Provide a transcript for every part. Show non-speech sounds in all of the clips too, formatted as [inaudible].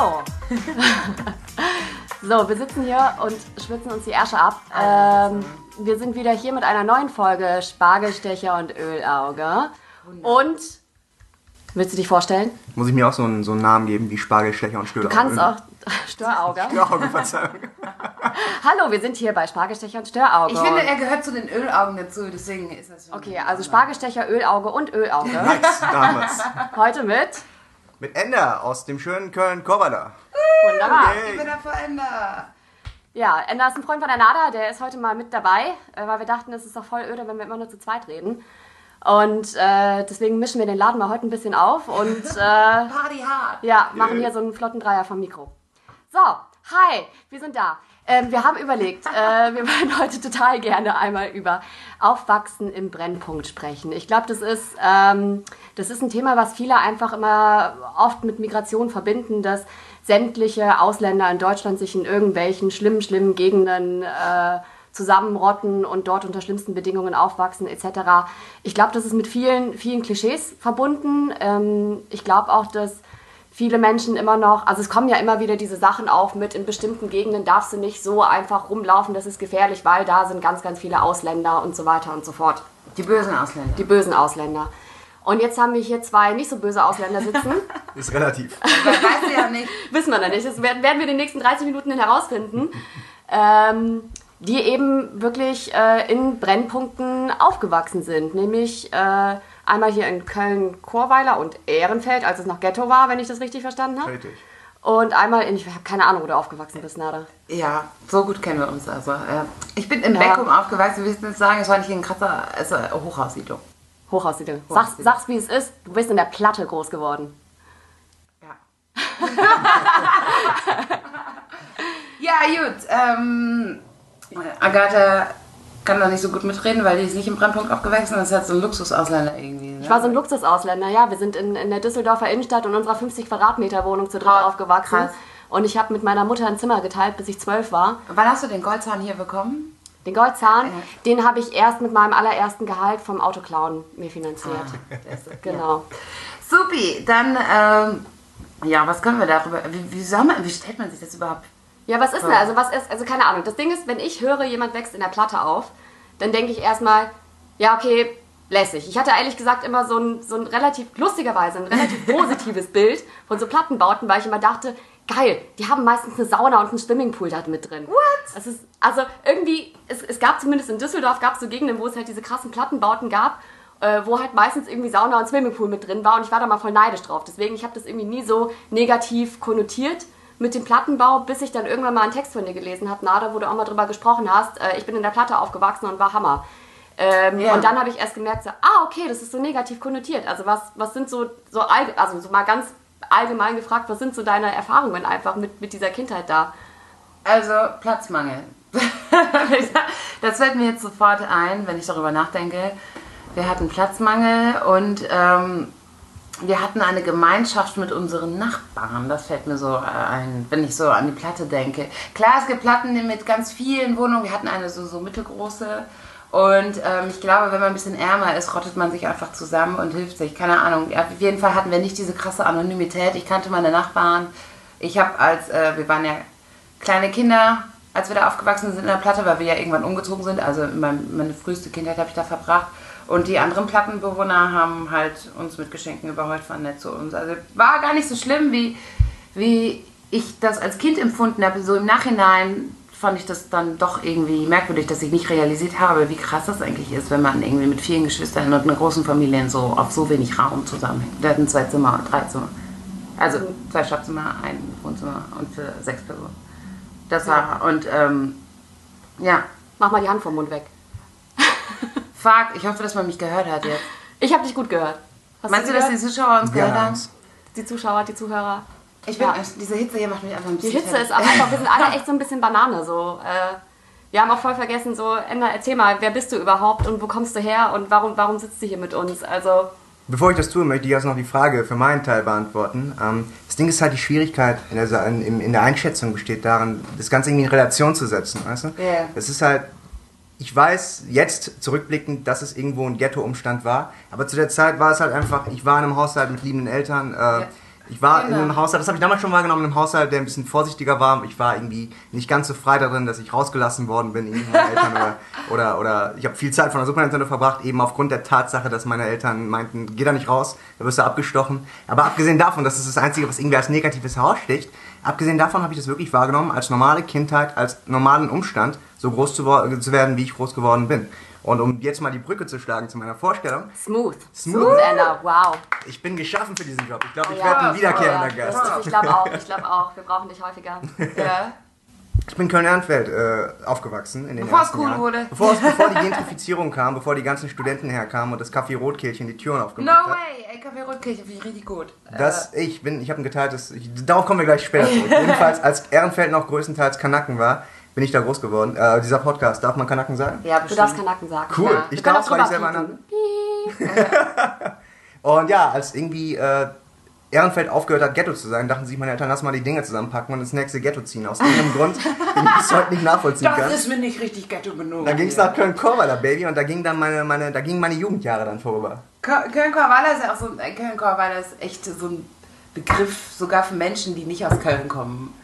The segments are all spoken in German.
So. [laughs] so, wir sitzen hier und schwitzen uns die Ärsche ab. Ähm, wir sind wieder hier mit einer neuen Folge Spargelstecher und Ölauge. Und willst du dich vorstellen? Muss ich mir auch so einen, so einen Namen geben wie Spargelstecher und Störauge? Du kannst auch [laughs] Störauge. Störauge, Verzeihung. [laughs] Hallo, wir sind hier bei Spargelstecher und Störauge. Ich finde, er gehört zu den Ölaugen dazu, deswegen ist das schon. Okay, also Spargelstecher, Ölauge und Ölauge. Nice, damals. Heute mit. Mit Ender aus dem schönen Köln-Korbada. Wunderbar. Ich bin der Veränder. Ja, Ender ist ein Freund von der Nada, der ist heute mal mit dabei, äh, weil wir dachten, es ist doch voll öde, wenn wir immer nur zu zweit reden. Und äh, deswegen mischen wir den Laden mal heute ein bisschen auf und [laughs] äh, Party hard. ja, machen hier so einen flotten Dreier vom Mikro. So, hi, wir sind da. Ähm, wir haben überlegt, äh, [laughs] wir wollen heute total gerne einmal über Aufwachsen im Brennpunkt sprechen. Ich glaube, das ist ähm, das ist ein Thema, was viele einfach immer oft mit Migration verbinden, dass sämtliche Ausländer in Deutschland sich in irgendwelchen schlimmen, schlimmen Gegenden äh, zusammenrotten und dort unter schlimmsten Bedingungen aufwachsen etc. Ich glaube, das ist mit vielen, vielen Klischees verbunden. Ähm, ich glaube auch, dass viele Menschen immer noch, also es kommen ja immer wieder diese Sachen auf mit, in bestimmten Gegenden darfst du nicht so einfach rumlaufen, das ist gefährlich, weil da sind ganz, ganz viele Ausländer und so weiter und so fort. Die bösen Ausländer. Die bösen Ausländer. Und jetzt haben wir hier zwei nicht so böse Ausländer sitzen. [laughs] Ist relativ. Weiß ja nicht. [laughs] Wissen wir noch nicht. Das werden werden wir in den nächsten 30 Minuten herausfinden. Ähm, die eben wirklich äh, in Brennpunkten aufgewachsen sind. Nämlich äh, einmal hier in Köln-Chorweiler und Ehrenfeld, als es noch Ghetto war, wenn ich das richtig verstanden habe. Richtig. Und einmal in, ich habe keine Ahnung, wo du aufgewachsen bist, Nada. Ja, so gut kennen wir uns also. Ich bin in Ja. Beckum aufgewachsen, wir müssen sagen, es war nicht ein krasser also Hochhaussiedlung. Hochhaussiedlung. Sag's, sag's, wie es ist. Du bist in der Platte groß geworden. Ja. [laughs] [laughs] ja, gut. Ähm, Agatha kann da nicht so gut mitreden, weil die ist nicht im Brennpunkt aufgewachsen. Das ist halt so ein Luxusausländer irgendwie. Ne? Ich war so ein Luxusausländer, ja. Wir sind in, in der Düsseldorfer Innenstadt in unserer 50 Quadratmeter Wohnung zu dritt Krass. aufgewachsen. Krass. Und ich habe mit meiner Mutter ein Zimmer geteilt, bis ich zwölf war. Wann hast du den Goldzahn hier bekommen? Den Goldzahn, Ja. den habe ich erst mit meinem allerersten Gehalt vom Autoklauen mir finanziert. Ah. Genau. Supi, dann, ähm, ja, was können wir darüber, wie, wie, man, wie stellt man sich das überhaupt? Ja, was ist denn? Also, was ist, also keine Ahnung. Das Ding ist, wenn ich höre, jemand wächst in der Platte auf, dann denke ich erstmal, ja, okay, lässig. Ich hatte ehrlich gesagt immer so ein, so ein relativ, lustigerweise, ein relativ [laughs] positives Bild von so Plattenbauten, weil ich immer dachte, geil, die haben meistens eine Sauna und einen Swimmingpool da mit drin. What? Das ist, also irgendwie, es, es gab zumindest in Düsseldorf, gab es so Gegenden, wo es halt diese krassen Plattenbauten gab, äh, wo halt meistens irgendwie Sauna und Swimmingpool mit drin war und ich war da mal voll neidisch drauf. Deswegen, ich habe das irgendwie nie so negativ konnotiert mit dem Plattenbau, bis ich dann irgendwann mal einen Text von dir gelesen habe, Nada, wo du auch mal drüber gesprochen hast. Äh, ich bin in der Platte aufgewachsen und war Hammer. Ähm, Ja. Und dann habe ich erst gemerkt, so, ah, okay, das ist so negativ konnotiert. Also was, was sind so, so, also so mal ganz allgemein gefragt, was sind so deine Erfahrungen einfach mit, mit dieser Kindheit da? Also, Platzmangel. [laughs] das fällt mir jetzt sofort ein, wenn ich darüber nachdenke. Wir hatten Platzmangel und ähm, wir hatten eine Gemeinschaft mit unseren Nachbarn. Das fällt mir so ein, wenn ich so an die Platte denke. Klar, es gibt Platten mit ganz vielen Wohnungen. Wir hatten eine so, so mittelgroße. Und ähm, ich glaube, wenn man ein bisschen ärmer ist, rottet man sich einfach zusammen und hilft sich. Keine Ahnung. Auf jeden Fall hatten wir nicht diese krasse Anonymität. Ich kannte meine Nachbarn. Ich habe als, äh, wir waren ja kleine Kinder, als wir da aufgewachsen sind in der Platte, weil wir ja irgendwann umgezogen sind. Also mein, meine früheste Kindheit habe ich da verbracht. Und die anderen Plattenbewohner haben halt uns mit Geschenken überhäuft, waren nett zu uns. Also war gar nicht so schlimm, wie, wie ich das als Kind empfunden habe. So im Nachhinein fand ich das dann doch irgendwie merkwürdig, dass ich nicht realisiert habe, wie krass das eigentlich ist, wenn man irgendwie mit vielen Geschwistern und einer großen Familie so auf so wenig Raum zusammenhängt. Wir hatten zwei Zimmer, drei Zimmer. Also zwei Schlafzimmer, ein Wohnzimmer und für sechs Personen. Das war, und ähm, ja, Mach mal die Hand vom Mund weg. Fuck, ich hoffe, dass man mich gehört hat jetzt. Ich habe dich gut gehört. Hast Meinst du, dass die gehört? Zuschauer uns gehört haben? Die Zuschauer, die Zuhörer? Ich bin, Ja. diese Hitze hier macht mich einfach ein Die bisschen Hitze ist fertig. auch einfach, wir sind alle [laughs] echt so ein bisschen Banane. So. Äh, wir haben auch voll vergessen, so, Emma, erzähl mal, wer bist du überhaupt und wo kommst du her und warum, warum sitzt du hier mit uns? Also, Bevor ich das tue, möchte ich erst noch die Frage für meinen Teil beantworten. Ähm, das Ding ist halt, die Schwierigkeit in der, in, in der Einschätzung besteht darin, das Ganze irgendwie in Relation zu setzen, weißt du? Ja. Das ist halt, ich weiß jetzt zurückblickend, dass es irgendwo ein Ghetto-Umstand war, aber zu der Zeit war es halt einfach, ich war in einem Haushalt mit liebenden Eltern, äh, Ich war Genau. in einem Haushalt, das habe ich damals schon wahrgenommen, in einem Haushalt, der ein bisschen vorsichtiger war. Ich war irgendwie nicht ganz so frei darin, dass ich rausgelassen worden bin, irgendwie von Eltern oder, [laughs] oder, oder ich habe viel Zeit von der Super Nintendo verbracht, eben aufgrund der Tatsache, dass meine Eltern meinten, geh da nicht raus, da wirst du abgestochen. Aber abgesehen davon, das ist das Einzige, was irgendwie als Negatives heraussticht, abgesehen davon habe ich das wirklich wahrgenommen, als normale Kindheit, als normalen Umstand, so groß zu, zu werden, wie ich groß geworden bin. Und um jetzt mal die Brücke zu schlagen zu meiner Vorstellung, Smooth. Smooth. Anna, wow. ich bin geschaffen für diesen Job. Ich glaube, ich Ja, werde ein wiederkehrender Ja, Gast. ich glaube auch, ich glaube auch. Wir brauchen dich häufiger. [laughs] Ja. Ich bin in Köln-Ehrenfeld äh, aufgewachsen. In den Bevor es cool Jahren. wurde. Bevor, es, bevor die [laughs] Gentrifizierung kam, bevor die ganzen Studenten herkamen und das Café Rotkehlchen die Türen No aufgemacht hat. way, ey, Kaffee Rotkirche, finde ich richtig gut. Das, ich bin, ich habe ein geteiltes, ich, darauf kommen wir gleich später zurück. [laughs] Jedenfalls, als Ehrenfeld noch größtenteils Kanaken war, bin ich da groß geworden. Äh, dieser Podcast, darf man Kanaken sagen? Ja, Du bestimmt. darfst Kanaken sagen. Cool, Ja. ich darf, weil ich selber einer. [laughs] Und ja, als irgendwie äh, Ehrenfeld aufgehört hat, Ghetto zu sein, dachten sich meine Eltern, lass mal die Dinge zusammenpacken und ins nächste Ghetto ziehen. Aus irgendeinem [laughs] Grund, den ich bis heute nicht nachvollziehen kann. Das ist mir nicht richtig ghetto genug. Da ging es nach Köln-Korweiler, Baby, und da ging dann meine, meine, da gingen meine Jugendjahre dann vorüber. Köln-Korweiler ist ja auch so, äh, Köln-Korweiler ist echt so ein Begriff sogar für Menschen, die nicht aus Köln kommen.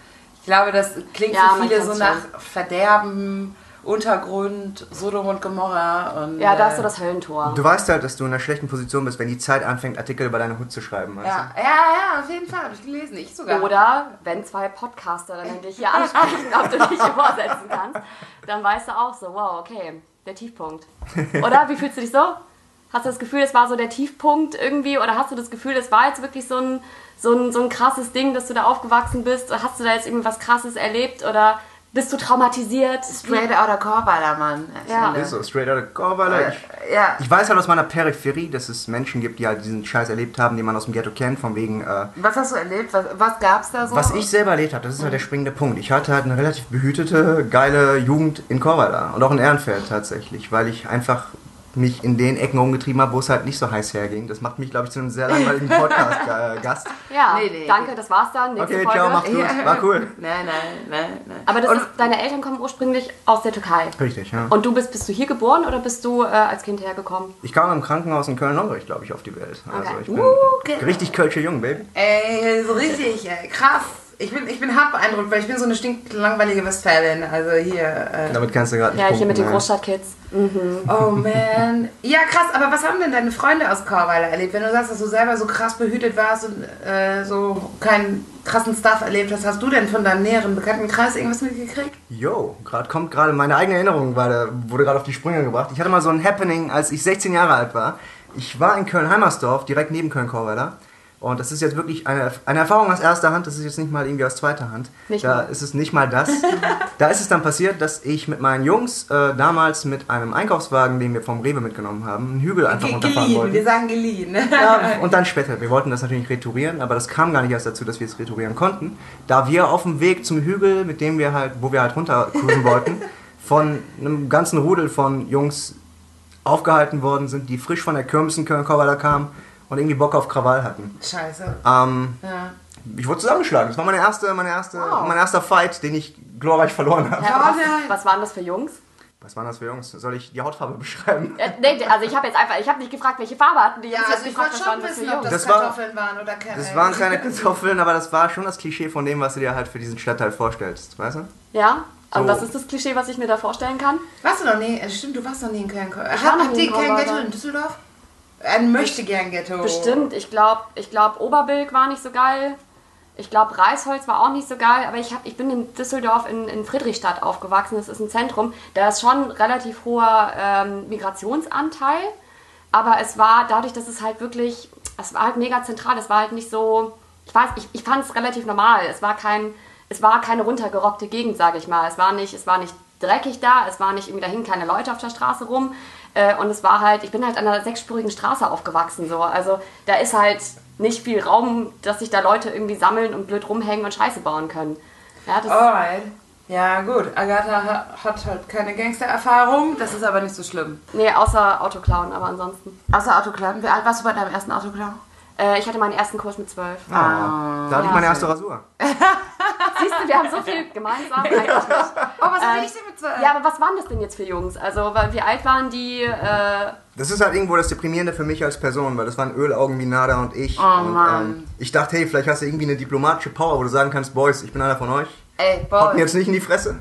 Ich glaube, das klingt Ja, für viele so nach Verderben, Untergrund, Sodom und Gomorra und Ja, da äh, ist so das Höllentor. Du weißt halt, dass du in einer schlechten Position bist, wenn die Zeit anfängt, Artikel über deine Hut zu schreiben. Weißt ja, ja, ja, auf jeden Fall, habe ich gelesen. Ich sogar. Oder wenn zwei Podcasterinnen dich hier ansprechen, ob du dich übersetzen kannst, dann weißt du auch so, wow, okay, der Tiefpunkt. Oder? Wie fühlst du dich so? Hast du das Gefühl, es war so der Tiefpunkt irgendwie? Oder hast du das Gefühl, das war jetzt wirklich so ein, so ein, so ein krasses Ding, dass du da aufgewachsen bist? Hast du da jetzt irgendwas krasses erlebt? Oder bist du traumatisiert? Straight outer Korweiler, Mann. Ja. Ist so, straight out of Korweiler. Ich, Ja. ich weiß halt aus meiner Peripherie, dass es Menschen gibt, die halt diesen Scheiß erlebt haben, den man aus dem Ghetto kennt, von wegen, äh, Was hast du erlebt? Was, was gab's da so? was ich selber erlebt habe, das ist halt der springende Punkt. Ich hatte halt eine relativ behütete, geile Jugend in Korweiler und auch in Ehrenfeld tatsächlich, weil ich einfach mich in den Ecken umgetrieben habe, wo es halt nicht so heiß herging. Das macht mich, glaube ich, zu einem sehr langweiligen Podcast-Gast. [laughs] Ja, Nee, nee. danke, das war's dann. Nächste Okay, Folge. ciao, macht's gut. War cool. [laughs] Nein, nein, nein, nein. Aber das Und- ist, deine Eltern kommen ursprünglich aus der Türkei. Richtig, ja. Und du bist, bist du hier geboren oder bist du äh, als Kind hergekommen? Ich kam im Krankenhaus in Köln-Lombrich, glaube ich, auf die Welt. Also Okay. ich bin Uh, okay. richtig kölsche Jung, Baby. Ey, so richtig, ey, krass. Ich bin, ich bin hart beeindruckt, weil ich bin so eine stinklangweilige Westfälin. Also hier. Äh, Damit kannst du gerade nicht Ja, hier mit den punkten, Großstadtkids. oh man. Ja, krass, aber was haben denn deine Freunde aus Korweiler erlebt? Wenn du sagst, dass du selber so krass behütet warst und äh, so keinen krassen Stuff erlebt hast, hast du denn von deinem näheren Bekanntenkreis irgendwas mitgekriegt? Yo, gerade kommt gerade meine eigene Erinnerung war, da- wurde gerade auf die Sprünge gebracht. Ich hatte mal so ein Happening, als ich 16 Jahre alt war. Ich war in Köln-Heimersdorf, direkt neben Köln-Korweiler. Und das ist jetzt wirklich eine, eine Erfahrung aus erster Hand, das ist jetzt nicht mal irgendwie aus zweiter Hand. Nicht da mal. ist es nicht mal das. [laughs] da ist es dann passiert, dass ich mit meinen Jungs äh, damals mit einem Einkaufswagen, den wir vom Rewe mitgenommen haben, einen Hügel einfach Ge runterfahren geliehen, wir wollten. sagen geliehen. Ja, und dann später. Wir wollten das natürlich retourieren, aber das kam gar nicht erst dazu, dass wir es retourieren konnten. Da wir auf dem Weg zum Hügel, mit dem wir halt, wo wir halt runtercruisen [laughs] wollten, von einem ganzen Rudel von Jungs aufgehalten worden sind, die frisch von der Kirmes in kamen und irgendwie Bock auf Krawall hatten. Scheiße. Ähm, Ja. ich wurde zusammengeschlagen. Das war meine erste, meine erste, Wow. mein erster Fight, den ich glorreich verloren habe. Ja, was, was waren das für Jungs? Was waren das für Jungs? Soll ich die Hautfarbe [laughs] beschreiben? Äh, nee, also ich habe jetzt einfach, ich habe nicht gefragt, welche Farbe hatten die Ja, also hab ich wollte schon wissen, ob Jungs. das, Das war- Kartoffeln waren oder keine. Das waren keine Kartoffeln, aber das war schon das Klischee von dem, was du dir halt für diesen Stadtteil vorstellst, weißt du? Ja? Und So. was ist das Klischee, was ich mir da vorstellen kann? Warst du noch nie? äh, Stimmt, du warst noch nie in Köln. war noch Habt ihr in kein. Ghetto in Düsseldorf? Ein möchte gern Ghetto. Bestimmt. Ich glaube, ich glaub, Oberbilk war nicht so geil. Ich glaube, Reisholz war auch nicht so geil. Aber ich, hab, ich bin in Düsseldorf in, in Friedrichstadt aufgewachsen. Das ist ein Zentrum. Da ist schon relativ hoher ähm, Migrationsanteil. Aber es war dadurch, dass es halt wirklich, es war halt mega zentral. Es war halt nicht so, ich weiß, ich, ich fand es relativ normal. Es war kein, es war keine runtergerockte Gegend, sage ich mal. Es war nicht, es war nicht dreckig da. Es war nicht irgendwie dahin keine Leute auf der Straße rum. Äh, und es war halt, ich bin halt an einer sechsspurigen Straße aufgewachsen. So. Also da ist halt nicht viel Raum, dass sich da Leute irgendwie sammeln und blöd rumhängen und Scheiße bauen können. Ja, das, Alright. Ja, gut. Agatha ha- hat halt keine Gangstererfahrung. Das ist aber nicht so schlimm. Nee, außer Autoklauen, aber ansonsten. Außer Autoklauen. Wie alt warst du bei deinem ersten Autoklauen? Äh, ich hatte meinen ersten Kurs mit zwölf. Ah, da hatte ich ja. meine erste Rasur. [laughs] Siehst du, wir haben so viel [laughs] gemeinsam. Eigentlich nicht. Oh, was will Ähm, ich damit sagen? Ja, aber was waren das denn jetzt für Jungs? Also, weil- wie alt waren die? Äh, Das ist halt irgendwo das Deprimierende für mich als Person, weil das waren Ölaugen wie Nada und ich. Oh, und, Mann. Ähm, ich dachte, hey, vielleicht hast du irgendwie eine diplomatische Power, wo du sagen kannst, Boys, ich bin einer von euch. Ey, Haut boah. mir jetzt nicht in die Fresse.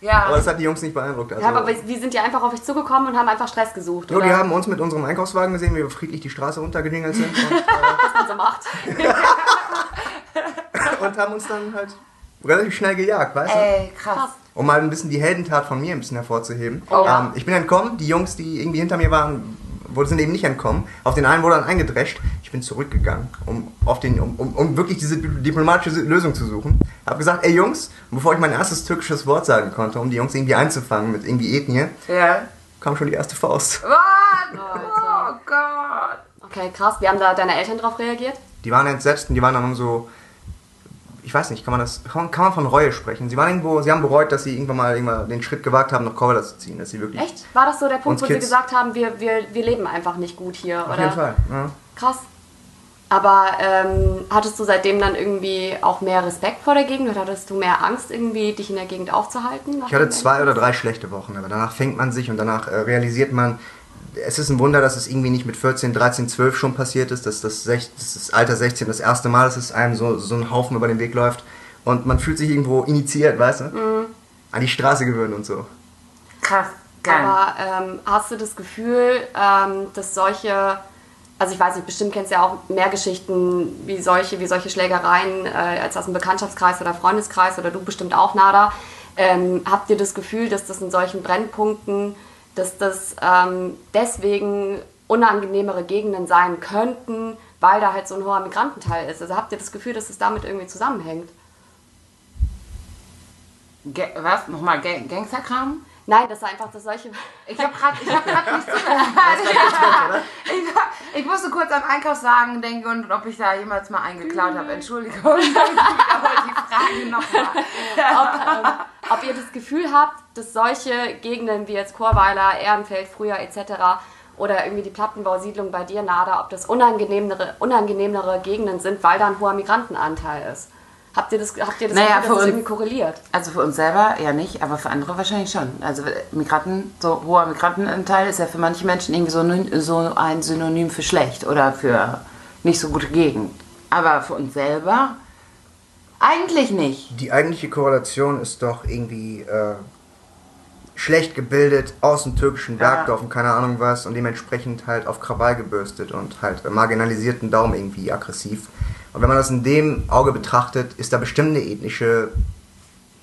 Ja. Aber das hat die Jungs nicht beeindruckt. Also, ja, aber wie wie sind die einfach auf euch zugekommen und haben einfach Stress gesucht? Oder? die haben uns mit unserem Einkaufswagen gesehen, wie wir friedlich die Straße runtergedingelt sind [laughs] und, was man so macht. äh, [laughs] und haben uns dann halt relativ schnell gejagt, weißt du? Ey, krass. Um mal ein bisschen die Heldentat von mir ein bisschen hervorzuheben. Oh. Ähm, ich bin entkommen, die Jungs, die irgendwie hinter mir waren, wurde, sind eben nicht entkommen. Auf den einen wurde dann eingedrescht. Ich bin zurückgegangen, um, auf den, um, um, um wirklich diese diplomatische Lösung zu suchen. Hab gesagt, ey Jungs, und bevor ich mein erstes türkisches Wort sagen konnte, um die Jungs irgendwie einzufangen mit irgendwie Ethnie, Ja. kam schon die erste Faust. What? Alter. Oh Gott. Okay, krass. Wie haben da deine Eltern drauf reagiert? Die waren entsetzt und die waren dann umso. Ich weiß nicht, kann man das. Kann kann man von Reue sprechen? Sie waren irgendwo, sie haben bereut, dass sie irgendwann mal irgendwann den Schritt gewagt haben, nach Covella zu ziehen. Dass sie wirklich. Echt? War das so der Punkt, wo sie Kids. gesagt haben, wir, wir, wir leben einfach nicht gut hier? Auf oder? jeden Fall. Ja. Krass. Aber ähm, hattest du seitdem dann irgendwie auch mehr Respekt vor der Gegend oder hattest du mehr Angst, irgendwie dich in der Gegend aufzuhalten? Ich hatte zwei oder drei schlechte Wochen, aber danach fängt man sich und danach äh, realisiert man, es ist ein Wunder, dass es irgendwie nicht mit 14, 13, 12 schon passiert ist, dass das, sech, das, ist Alter 16 das erste Mal, dass es einem so, so ein Haufen über den Weg läuft und man fühlt sich irgendwo initiiert, weißt du? Mhm. An die Straße gewöhnt und so. Krass. Geil. Aber ähm, hast du das Gefühl, ähm, dass solche, also ich weiß nicht, bestimmt kennst du ja auch mehr Geschichten wie solche, wie solche Schlägereien äh, als aus dem Bekanntschaftskreis oder Freundeskreis oder du bestimmt auch, Nada. Ähm, habt ihr das Gefühl, dass das in solchen Brennpunkten, dass das ähm, deswegen unangenehmere Gegenden sein könnten, weil da halt so ein hoher Migrantenteil ist? Also habt ihr das Gefühl, dass es damit irgendwie zusammenhängt? Ga was? Nochmal Ga Gangsterkram? Nein, dass da einfach dass solche. [laughs] Ich habe gerade hab grad nicht [laughs] zugehört. ich, ich musste kurz an Einkaufswagen denken und ob ich da jemals mal einen geklaut habe. Entschuldigung. [laughs] Ich wiederhole die Frage nochmal. ob, ähm, ob ihr das Gefühl habt, dass solche Gegenden wie jetzt Chorweiler, Ehrenfeld, früher etc. oder irgendwie die Plattenbausiedlung bei dir, Nada, ob das unangenehmere, unangenehmere Gegenden sind, weil da ein hoher Migrantenanteil ist. Habt ihr das, habt ihr das Naja, Gefühl, dass das uns- irgendwie korreliert? Also für uns selber ja nicht, aber für andere wahrscheinlich schon. Also Migranten, so hoher Migrantenanteil ist ja für manche Menschen irgendwie so, ein- so ein Synonym für schlecht oder für nicht so gute Gegend. Aber für uns selber eigentlich nicht. Die eigentliche Korrelation ist doch irgendwie äh, schlecht gebildet, aus dem türkischen Bergdorf und keine Ahnung was und dementsprechend halt auf Krawall gebürstet und halt marginalisierten Daumen irgendwie aggressiv. Und wenn man das in dem Auge betrachtet, ist da bestimmt eine ethnische,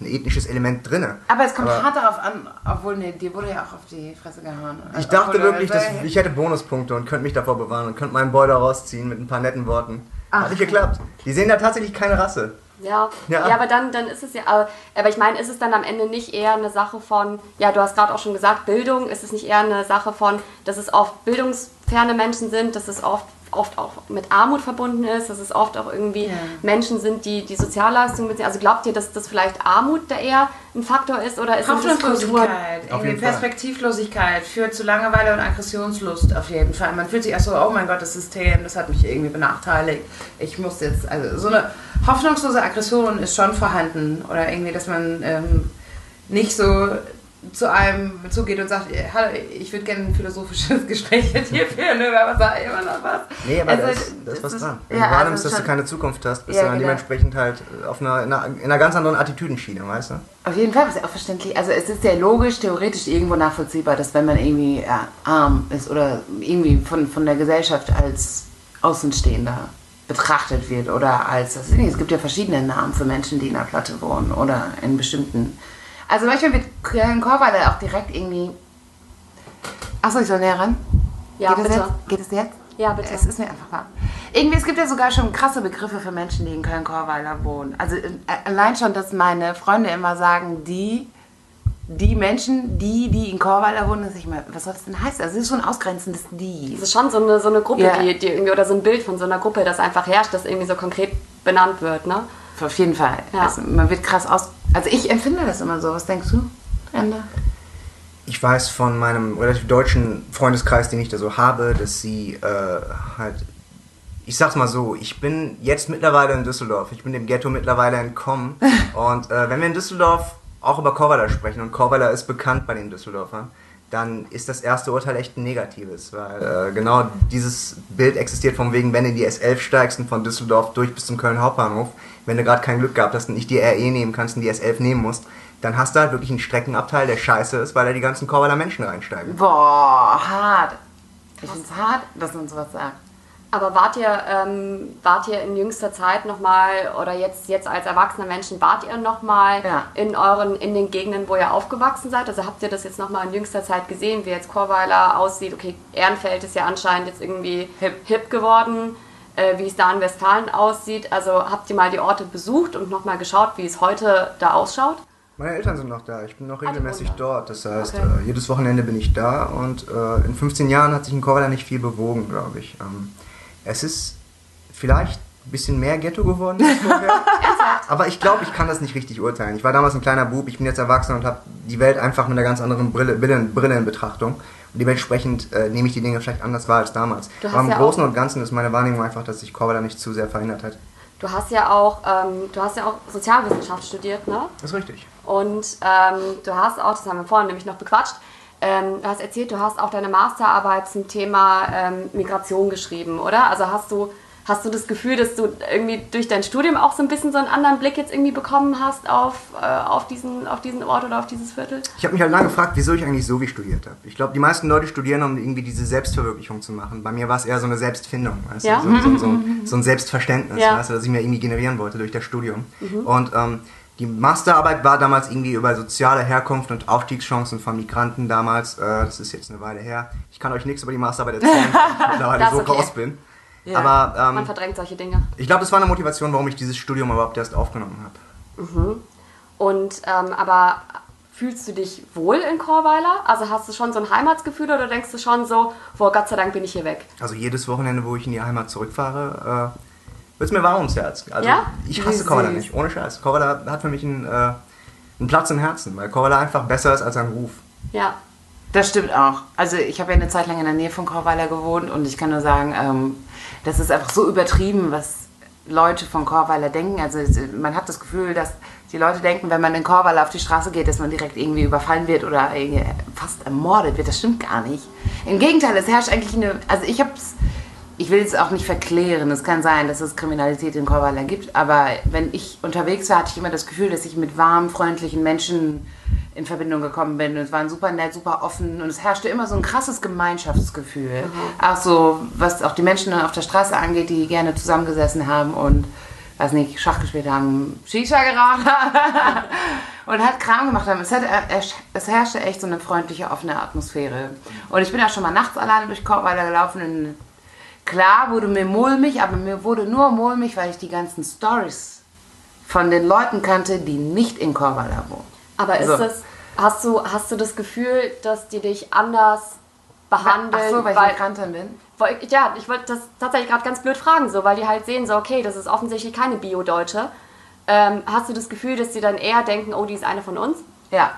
ein ethnisches Element drin. Aber es kommt hart darauf an, obwohl nee, dir wurde ja auch auf die Fresse gehauen. Ich dachte wirklich, dass ich hätte Bonuspunkte und könnte mich davor bewahren und könnte meinen Boy da rausziehen mit ein paar netten Worten. Hat nicht geklappt. Die sehen da tatsächlich keine Rasse. Ja, ja. Ja. aber dann, dann ist es ja, aber aber ich meine, ist es dann am Ende nicht eher eine Sache von, ja, du hast gerade auch schon gesagt, Bildung, ist es nicht eher eine Sache von, dass es oft bildungsferne Menschen sind, dass es oft, oft auch mit Armut verbunden ist, dass es oft auch irgendwie Ja. Menschen sind, die die Sozialleistungen beziehen. Also glaubt ihr, dass das vielleicht Armut da eher ein Faktor ist oder ist es das Kultur? Hoffnungslosigkeit, irgendwie. Perspektivlosigkeit führt zu Langeweile und Aggressionslust auf jeden Fall. Man fühlt sich erst so, oh mein Gott, das System, das hat mich irgendwie benachteiligt. Ich muss jetzt, also so eine hoffnungslose Aggression ist schon vorhanden. Oder irgendwie, dass man ähm, nicht so zu einem zugeht und sagt, "Ja, hallo, ich würde gerne ein philosophisches [laughs] Gespräch mit dir führen über was immer noch was. Nee, aber Also, da ist, da ist was dran. Wenn ja, du wahrnimmst, also dass du keine Zukunft hast, bist Ja, du dann genau. dementsprechend halt auf einer, in einer, in einer ganz anderen Attitüdenschiene, weißt du? Auf jeden Fall ist ja auch verständlich. Also es ist ja logisch, theoretisch irgendwo nachvollziehbar, dass wenn man irgendwie ja, arm ist oder irgendwie von, von der Gesellschaft als Außenstehender betrachtet wird oder als, das, es gibt ja verschiedene Namen für Menschen, die in der Platte wohnen oder in bestimmten... Also manchmal wird Köln-Korweiler auch direkt irgendwie... Achso, ich soll näher ran? Ja, Geht bitte. jetzt? Geht es jetzt? Ja, bitte. Es ist mir einfach warm. Irgendwie, es gibt ja sogar schon krasse Begriffe für Menschen, die in Köln-Korweiler wohnen. Also äh, allein schon, dass meine Freunde immer sagen, die, die Menschen, die, die in Korweiler wohnen, dass ich mal, was soll das denn heißen? Also es ist schon ein ausgrenzendes Die. Es ist schon so eine, so eine Gruppe, Ja. die, die irgendwie, oder so ein Bild von so einer Gruppe, das einfach herrscht, das irgendwie so konkret benannt wird, ne? Auf jeden Fall. Ja. Also, man wird krass aus... Also ich empfinde das immer so. Was denkst du, Ende? Ich weiß von meinem relativ deutschen Freundeskreis, den ich da so habe, dass sie äh, halt ich sag's mal so, ich bin jetzt mittlerweile in Düsseldorf. Ich bin dem Ghetto mittlerweile entkommen. [laughs] und äh, wenn wir in Düsseldorf auch über Korweiler sprechen, und Korweiler ist bekannt bei den Düsseldorfern, dann ist das erste Urteil echt ein negatives, weil äh, genau dieses Bild existiert von wegen, wenn du in die S11 steigst und von Düsseldorf durch bis zum Köln Hauptbahnhof, wenn du gerade kein Glück gehabt hast und nicht die RE nehmen kannst und die S11 nehmen musst, dann hast du halt wirklich einen Streckenabteil, der scheiße ist, weil da die ganzen Korweiler Menschen reinsteigen. Boah, hart. Ich find's hart, dass man sowas sagt. Aber wart ihr, ähm, wart ihr in jüngster Zeit nochmal, oder jetzt, jetzt als erwachsene Menschen, wart ihr nochmal Ja. in euren, in den Gegenden, wo ihr aufgewachsen seid? Also habt ihr das jetzt nochmal in jüngster Zeit gesehen, wie jetzt Chorweiler aussieht? Okay, Ehrenfeld ist ja anscheinend jetzt irgendwie Hip. hip geworden, äh, wie es da in Westfalen aussieht. Also habt ihr mal die Orte besucht und nochmal geschaut, wie es heute da ausschaut? Meine Eltern sind noch da, ich bin noch regelmäßig dort. Das heißt, Okay. äh, jedes Wochenende bin ich da und äh, in 15 Jahren hat sich in Korweiler nicht viel bewogen, glaube ich. Ähm, es ist vielleicht ein bisschen mehr Ghetto geworden. [laughs] Aber ich glaube, ich kann das nicht richtig urteilen. Ich war damals ein kleiner Bub, ich bin jetzt erwachsen und habe die Welt einfach mit einer ganz anderen Brille, Brille, Brille in Betrachtung. Und dementsprechend äh, nehme ich die Dinge vielleicht anders wahr als damals. Aber im ja Großen und Ganzen ist meine Wahrnehmung einfach, dass sich Korweiler nicht zu sehr verändert hat. Du hast ja auch, ähm, du hast ja auch Sozialwissenschaft studiert, ne? Das ist richtig. Und ähm, du hast auch, das haben wir vorhin nämlich noch bequatscht, ähm, du hast erzählt, du hast auch deine Masterarbeit zum Thema ähm, Migration geschrieben, oder? Also hast du, hast du das Gefühl, dass du irgendwie durch dein Studium auch so ein bisschen so einen anderen Blick jetzt irgendwie bekommen hast auf, äh, auf, diesen, auf diesen Ort oder auf dieses Viertel? Ich habe mich halt lange gefragt, wieso ich eigentlich so wie studiert habe. Ich glaube, die meisten Leute studieren, um irgendwie diese Selbstverwirklichung zu machen. Bei mir war es eher so eine Selbstfindung, weißt Ja. du? So, so, so, [laughs] so ein Selbstverständnis, Ja. weißt du, das ich mir irgendwie generieren wollte durch das Studium. Und ähm, die Masterarbeit war damals irgendwie über soziale Herkunft und Aufstiegschancen von Migranten damals. Äh, das ist jetzt eine Weile her. Ich kann euch nichts über die Masterarbeit erzählen, [laughs] weil ich so okay. raus bin. Ja. Aber Man ähm, verdrängt solche Dinge. ich glaube, das war eine Motivation, warum ich dieses Studium überhaupt erst aufgenommen habe. Und ähm, aber fühlst du dich wohl in Chorweiler? Also hast du schon so ein Heimatsgefühl oder denkst du schon so, boah, Gott sei Dank bin ich hier weg? Also jedes Wochenende, wo ich in die Heimat zurückfahre, äh, wird es mir warm ums Herz. Also Ja? ich hasse Korweiler süß. nicht, ohne Scheiß. Korweiler hat für mich einen, äh, einen Platz im Herzen, weil Korweiler einfach besser ist als ein Ruf. Ja. Das stimmt auch. Also ich habe ja eine Zeit lang in der Nähe von Chorweiler gewohnt und ich kann nur sagen, ähm, das ist einfach so übertrieben, was Leute von Chorweiler denken. Also es- man hat das Gefühl, dass die Leute denken, wenn man in Chorweiler auf die Straße geht, dass man direkt irgendwie überfallen wird oder fast ermordet wird. Das stimmt gar nicht. Im Gegenteil, es herrscht eigentlich eine... Also ich habe ich will es auch nicht verklären. Es kann sein, dass es Kriminalität in Chorweiler gibt, aber wenn ich unterwegs war, hatte ich immer das Gefühl, dass ich mit warmen, freundlichen Menschen in Verbindung gekommen bin. Und es waren super nett, super offen und es herrschte immer so ein krasses Gemeinschaftsgefühl. Auch so, was auch die Menschen auf der Straße angeht, die gerne zusammengesessen haben und, weiß nicht, Schach gespielt haben, Shisha geraucht haben [laughs] und halt Kram gemacht haben. Es, hat, es herrschte echt so eine freundliche, offene Atmosphäre. Und ich bin auch schon mal nachts alleine durch Chorweiler gelaufen und Klar wurde mir mulmig, aber mir wurde nur mulmig, weil ich die ganzen Stories von den Leuten kannte, die nicht in Korweiler wohnen. Aber ist So. das, hast du, hast du das Gefühl, dass die dich anders behandeln? Ach so, weil ich Migrantin bin? weil, ja, ich wollte das tatsächlich gerade ganz blöd fragen, so, weil die halt sehen, so, okay, das ist offensichtlich keine Bio-Deutsche. Ähm, hast du das Gefühl, dass die dann eher denken, oh, die ist eine von uns? Ja.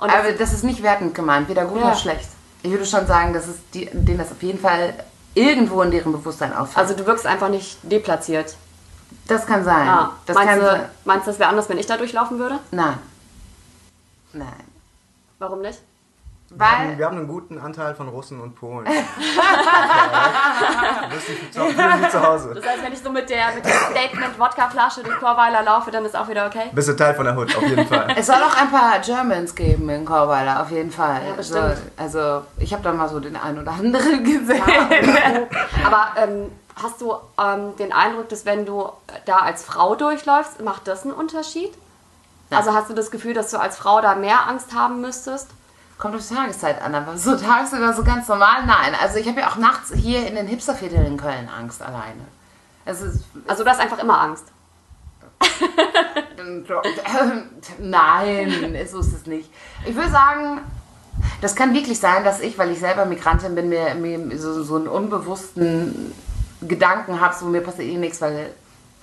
Und aber das ist nicht wertend gemeint, weder gut Ja. noch schlecht. Ich würde schon sagen, dass es die, denen das auf jeden Fall irgendwo in deren Bewusstsein auffällt. also du wirkst einfach nicht deplatziert. das kann sein. Ah, das meinst, kann du, sein. meinst du, das wäre anders, wenn ich da durchlaufen würde? Nein. Nein. Warum nicht? Wir haben, Weil wir haben einen guten Anteil von Russen und Polen. [laughs] Bist nicht zu, zu Hause. Das heißt, wenn ich so mit der, mit der Statement-Wodka-Flasche durch Chorweiler laufe, dann ist auch wieder okay? Bist du Teil von der Hut, auf jeden Fall. es soll auch ein paar Germans geben in Korweiler, auf jeden Fall. Ja, also, bestimmt. also ich habe da mal so den einen oder anderen [laughs] gesehen. Aber ähm, hast du ähm, den Eindruck, dass wenn du da als Frau durchläufst, macht das einen Unterschied? Also hast du das Gefühl, dass du als Frau da mehr Angst haben müsstest? Kommt auf die Tageszeit an, aber so [laughs] tagsüber so ganz normal, nein. Also ich habe ja auch nachts hier in den Hipstervierteln in Köln Angst alleine. Ist, Also du hast einfach immer Angst. [laughs] [laughs] nein, so ist es nicht. Ich würde sagen, das kann wirklich sein, dass ich, weil ich selber Migrantin bin, mir, mir so, so einen unbewussten Gedanken habe, so mir passiert eh nichts, weil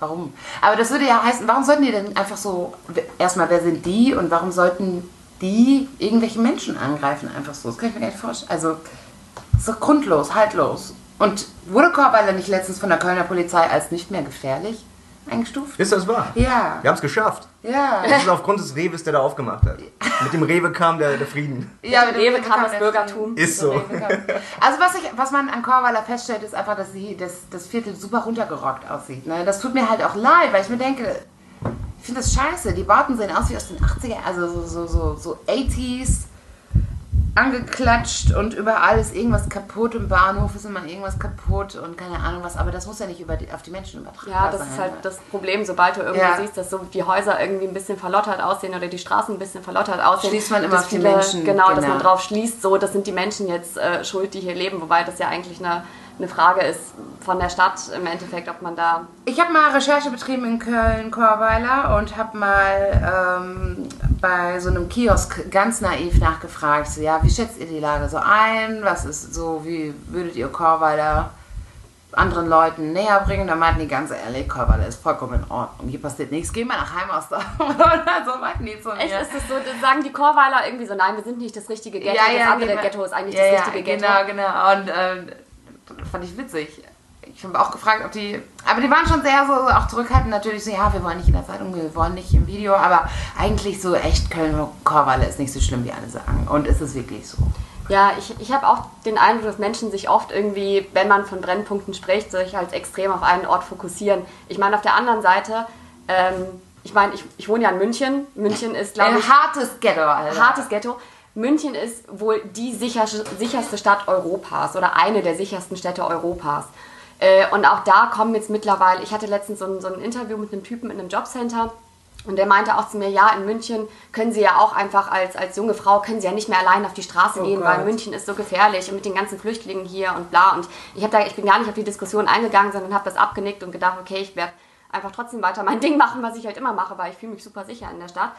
warum? Aber das würde ja heißen, warum sollten die denn einfach so, erstmal, wer sind die und warum sollten die irgendwelche Menschen angreifen, einfach so? Das kann ich mir gar nicht vorstellen. Also, ist doch grundlos, haltlos. Und wurde Chorweiler nicht letztens von der Kölner Polizei als nicht mehr gefährlich eingestuft? Ist das wahr? Ja. Wir haben es geschafft. Ja. Das ist aufgrund des Rewes, der da aufgemacht hat. Mit dem Rewe kam der, der Frieden. Ja, Mit Rewe kam das Bürgertum. Ist so. Also was, ich, was man an Chorweiler feststellt, ist einfach, dass sie, das, das Viertel super runtergerockt aussieht. Ne? Das tut mir halt auch leid, weil ich mir denke, finde das scheiße. Die Bauten sehen aus wie aus den 80er, also so, so, so, so 80s, angeklatscht und überall ist irgendwas kaputt. Im Bahnhof ist immer irgendwas kaputt und keine Ahnung was. Aber das muss ja nicht über die, auf die Menschen übertragen Ja, das sein. ist halt das Problem, sobald du irgendwo Ja. siehst, dass so die Häuser irgendwie ein bisschen verlottert aussehen oder die Straßen ein bisschen verlottert aussehen. Schließt man immer dass auf die viele- Menschen, Genau, dass genau. man drauf schließt, so, das sind die Menschen jetzt äh, schuld, die hier leben, wobei das ja eigentlich eine, eine Frage ist von der Stadt im Endeffekt, ob man da Ich habe mal Recherche betrieben in Köln-Korweiler und habe mal ähm, bei so einem Kiosk ganz naiv nachgefragt, so, ja, wie schätzt ihr die Lage so ein? Was ist so, wie würdet ihr Korweiler anderen Leuten näher bringen? Da meinten die ganz ehrlich, Korweiler ist vollkommen in Ordnung. Hier passiert nichts, geh mal nach Heimausdorf. Oder [laughs] so meinten die zu mir. Echt, ist das so, sagen die Chorweiler irgendwie so, nein, wir sind nicht das richtige Ghetto, das andere genau. Ghetto ist eigentlich ja, das richtige ja, Ghetto. Genau, genau. Und ähm, fand ich witzig. Ich habe auch gefragt, ob die. Aber die waren schon sehr so auch zurückhaltend, natürlich so, ja, wir wollen nicht in der Zeitung, wir wollen nicht im Video, aber eigentlich so echt Köln-Korwalle ist nicht so schlimm, wie alle sagen. Und ist es wirklich so? Ja, ich, ich habe auch den Eindruck, dass Menschen sich oft irgendwie, wenn man von Brennpunkten spricht, sich halt extrem auf einen Ort fokussieren. Ich meine, auf der anderen Seite, ähm, ich meine, ich, ich wohne ja in München. München ist, glaube Ein ich, hartes Ghetto, Alter. hartes Ghetto. München ist wohl die sicherste, sicherste Stadt Europas oder eine der sichersten Städte Europas. Äh, und auch da kommen jetzt mittlerweile, ich hatte letztens so ein, so ein Interview mit einem Typen in einem Jobcenter und der meinte auch zu mir, ja, in München können Sie ja auch einfach als, als junge Frau, können Sie ja nicht mehr allein auf die Straße Oh gehen, weil Gott. München ist so gefährlich und mit den ganzen Flüchtlingen hier und bla. Und ich, hab da, ich bin gar nicht auf die Diskussion eingegangen, sondern habe das abgenickt und gedacht, okay, ich werde einfach trotzdem weiter mein Ding machen, was ich halt immer mache, weil ich fühle mich super sicher in der Stadt.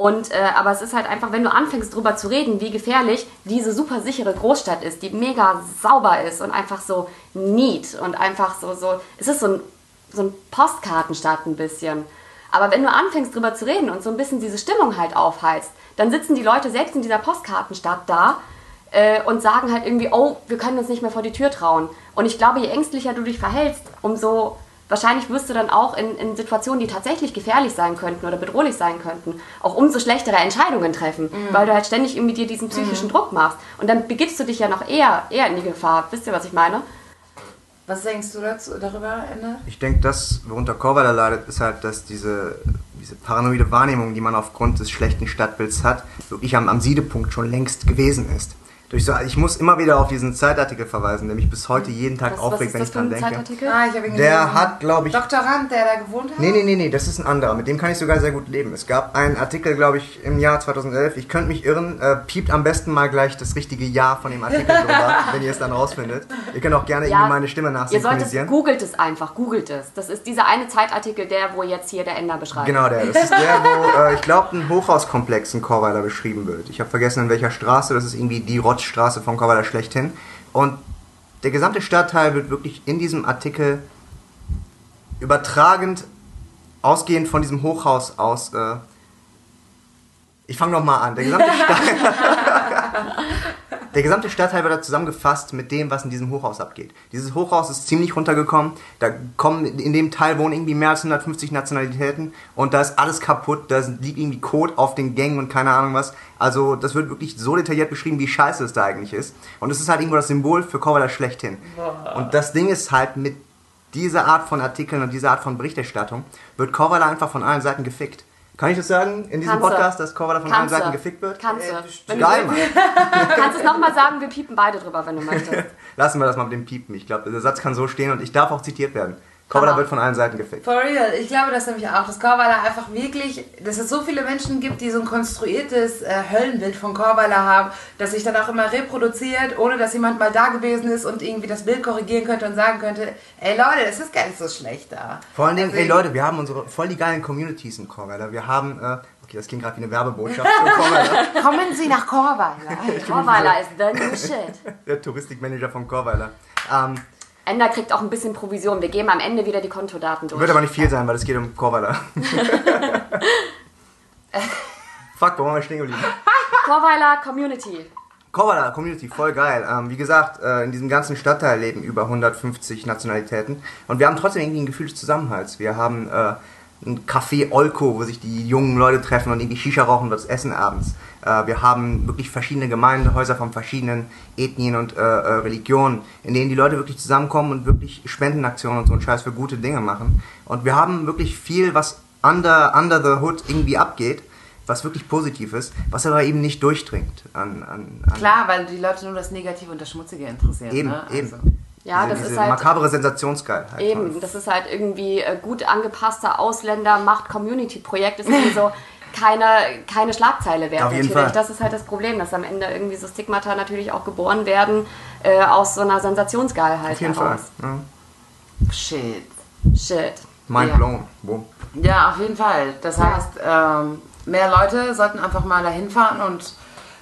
Und, äh, aber es ist halt einfach, wenn du anfängst drüber zu reden, wie gefährlich diese super sichere Großstadt ist, die mega sauber ist und einfach so neat und einfach so, so, es ist so ein, so ein Postkartenstadt ein bisschen. Aber wenn du anfängst drüber zu reden und so ein bisschen diese Stimmung halt aufheizt, dann sitzen die Leute selbst in dieser Postkartenstadt da äh, und sagen halt irgendwie, oh, wir können uns nicht mehr vor die Tür trauen. Und ich glaube, je ängstlicher du dich verhältst, umso wahrscheinlich wirst du dann auch in, in Situationen, die tatsächlich gefährlich sein könnten oder bedrohlich sein könnten, auch umso schlechtere Entscheidungen treffen, weil du halt ständig irgendwie dir diesen psychischen Druck machst. Und dann begibst du dich ja noch eher, eher in die Gefahr. Wisst ihr, was ich meine? Was denkst du dazu, darüber, Ende? Ich denke, das, worunter Korweiler leidet, ist halt, dass diese, diese paranoide Wahrnehmung, die man aufgrund des schlechten Stadtbilds hat, wirklich am, am Siedepunkt schon längst gewesen ist. Durch so, ich muss immer wieder auf diesen Zeitartikel verweisen, der mich bis heute jeden Tag Was, was aufregt, wenn das ich dran denke. Zeitartikel? Ah, ich habe ihn Der hat, glaube ich, Doktorand, der da gewohnt hat? Nee, nee, nee, nee, das ist ein anderer. Mit dem kann ich sogar sehr gut leben. Es gab einen Artikel, glaube ich, im Jahr 2011. Ich könnte mich irren. Äh, piept am besten mal gleich das richtige Jahr von dem Artikel [laughs] drüber, wenn ihr es dann rausfindet. Ihr könnt auch gerne irgendwie meine Stimme ihr solltet, nachsynchronisieren. googelt es einfach, googelt es. Das ist dieser eine Zeitartikel, der, wo jetzt hier der Ender beschreibt. Genau der. Das ist der, wo, äh, ich glaube, ein Hochhauskomplex in Korweiler beschrieben wird. Ich habe vergessen, in welcher Straße. Das ist irgendwie die Rotzstraße von Korweiler schlechthin. Und der gesamte Stadtteil wird wirklich in diesem Artikel übertragend, ausgehend von diesem Hochhaus aus. Äh, ich fange nochmal an. Der gesamte, [laughs] Stadt, der gesamte Stadtteil wird da zusammengefasst mit dem, was in diesem Hochhaus abgeht. Dieses Hochhaus ist ziemlich runtergekommen. Da kommen in dem Teil wohnen irgendwie mehr als 150 Nationalitäten und da ist alles kaputt. Da liegt irgendwie Kot auf den Gängen und keine Ahnung was. Also das wird wirklich so detailliert beschrieben, wie scheiße es da eigentlich ist. Und es ist halt irgendwo das Symbol für Korweiler schlechthin. Und das Ding ist halt mit dieser Art von Artikeln und dieser Art von Berichterstattung wird Korweiler einfach von allen Seiten gefickt. Kann ich das sagen in diesem Kannst du. Podcast, dass Korweiler von allen du. Seiten gefickt wird? [laughs] Kannst du. Wenn Geil, du Mann. kannst es nochmal sagen, wir piepen beide drüber, wenn du möchtest. [laughs] Lassen wir das mal mit dem Piepen. Ich glaube, der Satz kann so stehen und ich darf auch zitiert werden. Korweiler Hammer. wird von allen Seiten gefickt. For real, ich glaube das nämlich auch, dass Korweiler einfach wirklich, dass es so viele Menschen gibt, die so ein konstruiertes äh, Höllenbild von Korweiler haben, das sich dann auch immer reproduziert, ohne dass jemand mal da gewesen ist und irgendwie das Bild korrigieren könnte und sagen könnte, ey Leute, das ist gar nicht so schlecht da. Vor allen Dingen, ey Leute, wir haben unsere voll die geilen Communities in Korweiler. Wir haben, äh, okay, das klingt gerade wie eine Werbebotschaft [laughs] Korweiler. Kommen Sie nach Korweiler. Chorweiler ist the new shit. [laughs] Der Touristikmanager von Korweiler. Ähm, Ender kriegt auch ein bisschen Provision. Wir geben am Ende wieder die Kontodaten durch. wird aber nicht viel sein, weil es geht um Korweiler. [laughs] Fuck, wo waren wir stehen geblieben? Chorweiler Community. Kovala Community, voll geil. Ähm, wie gesagt, äh, in diesem ganzen Stadtteil leben über 150 Nationalitäten und wir haben trotzdem irgendwie ein Gefühl des Zusammenhalts. Wir haben äh, ein Café Olko, wo sich die jungen Leute treffen und irgendwie Shisha rauchen und was essen abends. Äh, wir haben wirklich verschiedene Gemeindehäuser von verschiedenen Ethnien und äh, äh, Religionen, in denen die Leute wirklich zusammenkommen und wirklich Spendenaktionen und so einen Scheiß für gute Dinge machen. Und wir haben wirklich viel, was under, under the hood irgendwie abgeht was wirklich positiv ist, was aber eben nicht durchdringt. An, an, an Klar, weil die Leute nur das Negative und das Schmutzige interessieren. Eben, ne? eben. Also. Ja, diese, das diese ist halt. makabere Sensationsgeilheit. Eben, das ist halt irgendwie äh, gut angepasster Ausländer-Macht-Community-Projekt. ist irgendwie so [laughs] keine, keine Schlagzeile wert Auf jeden natürlich. Fall. Das ist halt das Problem, dass am Ende irgendwie so Stigmata natürlich auch geboren werden äh, aus so einer Sensationsgeilheit Auf jeden Fall. heraus. Ja. Shit. Shit. Mind Ja. blown. Boom. Ja, auf jeden Fall. Das heißt, ähm, mehr Leute sollten einfach mal dahin fahren und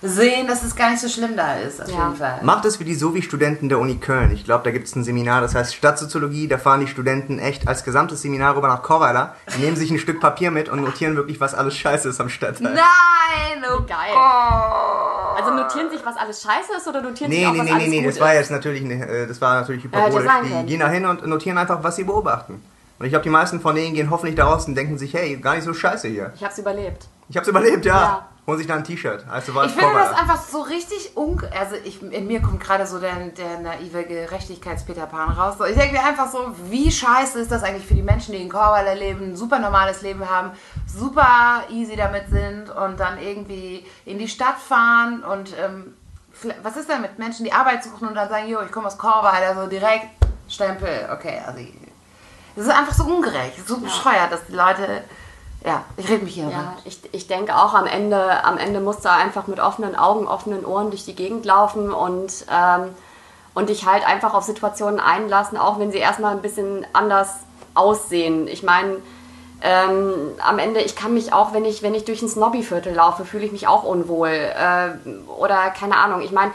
sehen, dass es gar nicht so schlimm da ist. Auf Ja. jeden Fall. Macht es wie die Sovi-Studenten der Uni Köln. Ich glaube, da gibt es ein Seminar, das heißt Stadtsoziologie. Da fahren die Studenten echt als gesamtes Seminar rüber nach Korweiler, Die nehmen sich ein Stück Papier mit und notieren wirklich, was alles scheiße ist am Stadtteil. Nein! Oh Geil. Gott. Also notieren sich, was alles scheiße ist oder notieren Nee, sich auch, nee, was nee, alles nee, nee, gut das war ist? jetzt natürlich, ne, äh, das war natürlich Ja, hyperbolisch. sein Die gehen da hin und notieren einfach, was sie beobachten. Und ich glaube, die meisten von denen gehen hoffentlich da raus und denken sich, hey, gar nicht so scheiße hier. Ich hab's überlebt. Ich hab's überlebt, ja. Ja. Holen sich da ein T-Shirt. Also war Ich es finde das einfach so richtig un... Also ich, in mir kommt gerade so der, der naive Gerechtigkeits-Peter Pan raus. So, ich denke mir einfach so, wie scheiße ist das eigentlich für die Menschen, die in Korweiler leben, ein super normales Leben haben, super easy damit sind und dann irgendwie in die Stadt fahren und ähm, was ist denn mit Menschen, die Arbeit suchen und dann sagen, jo, ich komme aus Korweiler, so direkt Stempel, okay, also das ist einfach so ungerecht, so bescheuert, dass die Leute... Ja, ich rede mich hier Ja, ich, ich denke auch am Ende, am Ende musst du einfach mit offenen Augen, offenen Ohren durch die Gegend laufen und, ähm, und dich halt einfach auf Situationen einlassen, auch wenn sie erstmal ein bisschen anders aussehen. Ich meine, ähm, am Ende, ich kann mich auch, wenn ich, wenn ich durch ein Snobbyviertel laufe, fühle ich mich auch unwohl. Äh, oder keine Ahnung. Ich meine,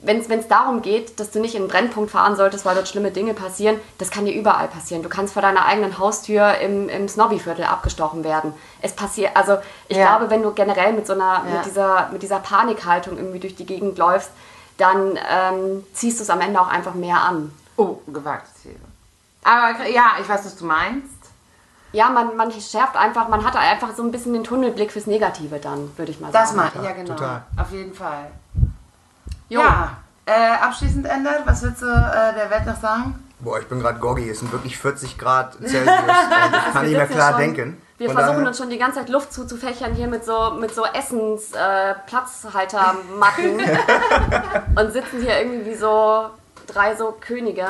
wenn es darum geht, dass du nicht in einen Brennpunkt fahren solltest, weil dort schlimme Dinge passieren, das kann dir überall passieren. Du kannst vor deiner eigenen Haustür im, im Snobbyviertel abgestochen werden. Es passiert, also ich Ja. glaube, wenn du generell mit so einer, Ja. mit dieser, mit dieser Panikhaltung irgendwie durch die Gegend läufst, dann ähm, ziehst du es am Ende auch einfach mehr an. Oh, gewagtes Ziel. Aber ja, ich weiß, was du meinst. Ja, man, man schärft einfach, man hat einfach so ein bisschen den Tunnelblick fürs Negative dann, würde ich mal Das sagen. mal, ja genau. Total. Auf jeden Fall. Jo. Ja, äh, abschließend ändert, was würdest du äh, der Welt noch sagen? Boah, ich bin gerade Goggi. Es sind wirklich 40 Grad Celsius [laughs] und ich kann nicht mehr klar schon- denken. Wir versuchen uns schon die ganze Zeit Luft zuzufächern hier mit so, mit so Essensplatzhaltermatten äh, Platzhaltermatten [laughs] [laughs] und sitzen hier irgendwie wie so drei so Könige.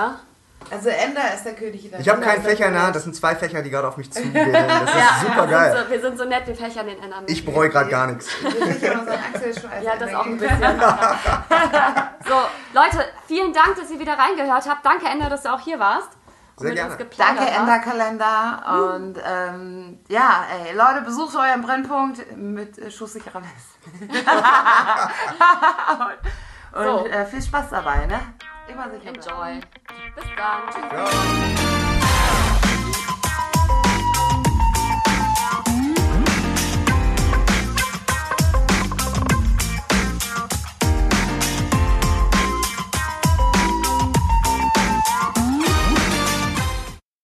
Also Ender ist der König in der Ich habe Ender keinen Fächer in der. Hand, das sind zwei Fächer, die gerade auf mich [laughs] zugehen. Das ist super wir, geil. sind so, wir sind so nett, wir fächern den Ändern. Ich bereue gerade gar nichts. Ja, das auch ein bisschen. [laughs] so, Leute, vielen Dank, dass ihr wieder reingehört habt. Danke, Ender, dass du auch hier warst. Sehr gerne. Danke. Enderkalender. Und ähm, ja, ey, Leute, besucht euren Brennpunkt mit äh, schusssicherer Weste. [laughs] und So. äh, viel Spaß dabei, ne? Immer bleiben. Enjoy. Bis dann. Tschüss. Ja.